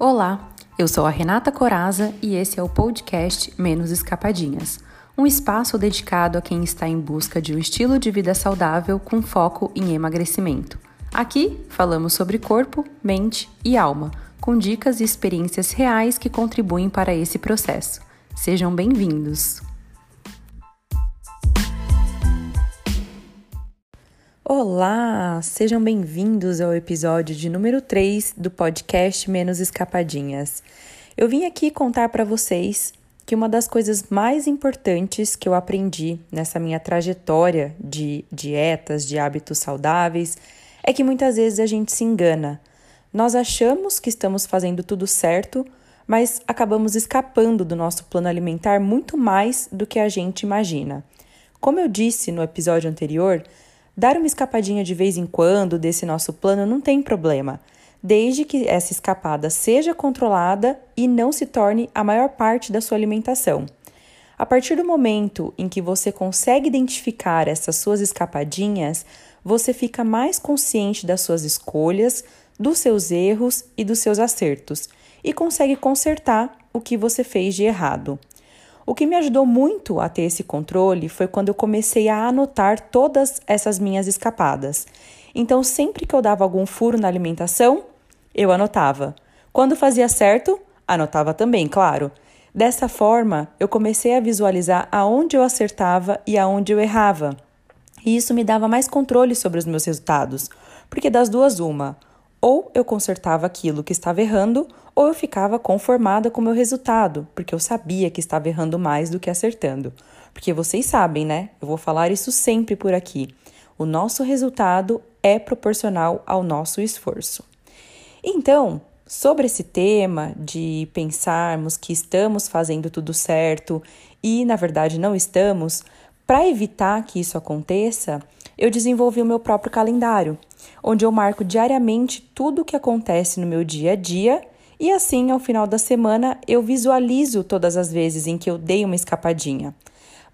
Olá, eu sou a Renata Coraza e esse é o podcast Menos Escapadinhas, um espaço dedicado a quem está em busca de um estilo de vida saudável com foco em emagrecimento. Aqui falamos sobre corpo, mente e alma, com dicas e experiências reais que contribuem para esse processo. Sejam bem-vindos! Olá, sejam bem-vindos ao episódio de número 3 do podcast Menos Escapadinhas. Eu vim aqui contar para vocês que uma das coisas mais importantes que eu aprendi nessa minha trajetória de dietas, de hábitos saudáveis, é que muitas vezes a gente se engana. Nós achamos que estamos fazendo tudo certo, mas acabamos escapando do nosso plano alimentar muito mais do que a gente imagina. Como eu disse no episódio anterior, Dar uma escapadinha de vez em quando desse nosso plano não tem problema, desde que essa escapada seja controlada e não se torne a maior parte da sua alimentação. A partir do momento em que você consegue identificar essas suas escapadinhas, você fica mais consciente das suas escolhas, dos seus erros e dos seus acertos e consegue consertar o que você fez de errado. O que me ajudou muito a ter esse controle foi quando eu comecei a anotar todas essas minhas escapadas. Então, sempre que eu dava algum furo na alimentação, eu anotava. Quando fazia certo, anotava também, claro. Dessa forma, eu comecei a visualizar aonde eu acertava e aonde eu errava. E isso me dava mais controle sobre os meus resultados, porque das duas, uma, ou eu consertava aquilo que estava errando, ou eu ficava conformada com o meu resultado, porque eu sabia que estava errando mais do que acertando. Porque vocês sabem, né? Eu vou falar isso sempre por aqui. O nosso resultado é proporcional ao nosso esforço. Então, sobre esse tema de pensarmos que estamos fazendo tudo certo e na verdade não estamos, para evitar que isso aconteça, eu desenvolvi o meu próprio calendário, onde eu marco diariamente tudo o que acontece no meu dia a dia e assim, ao final da semana, eu visualizo todas as vezes em que eu dei uma escapadinha.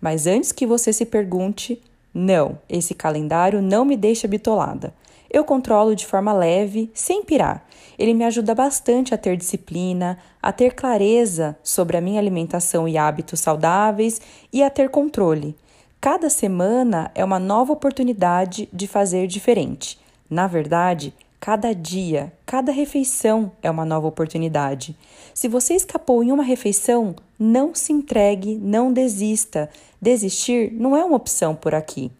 Mas antes que você se pergunte, não, esse calendário não me deixa bitolada. Eu controlo de forma leve, sem pirar. Ele me ajuda bastante a ter disciplina, a ter clareza sobre a minha alimentação e hábitos saudáveis e a ter controle. Cada semana é uma nova oportunidade de fazer diferente. Na verdade, Cada dia, cada refeição é uma nova oportunidade. Se você escapou em uma refeição, não se entregue, não desista. Desistir não é uma opção por aqui.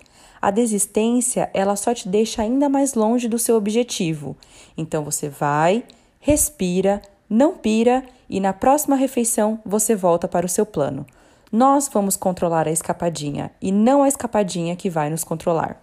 A desistência, ela só te deixa ainda mais longe do seu objetivo. Então você vai, respira, não pira e na próxima refeição você volta para o seu plano. Nós vamos controlar a escapadinha e não a escapadinha que vai nos controlar.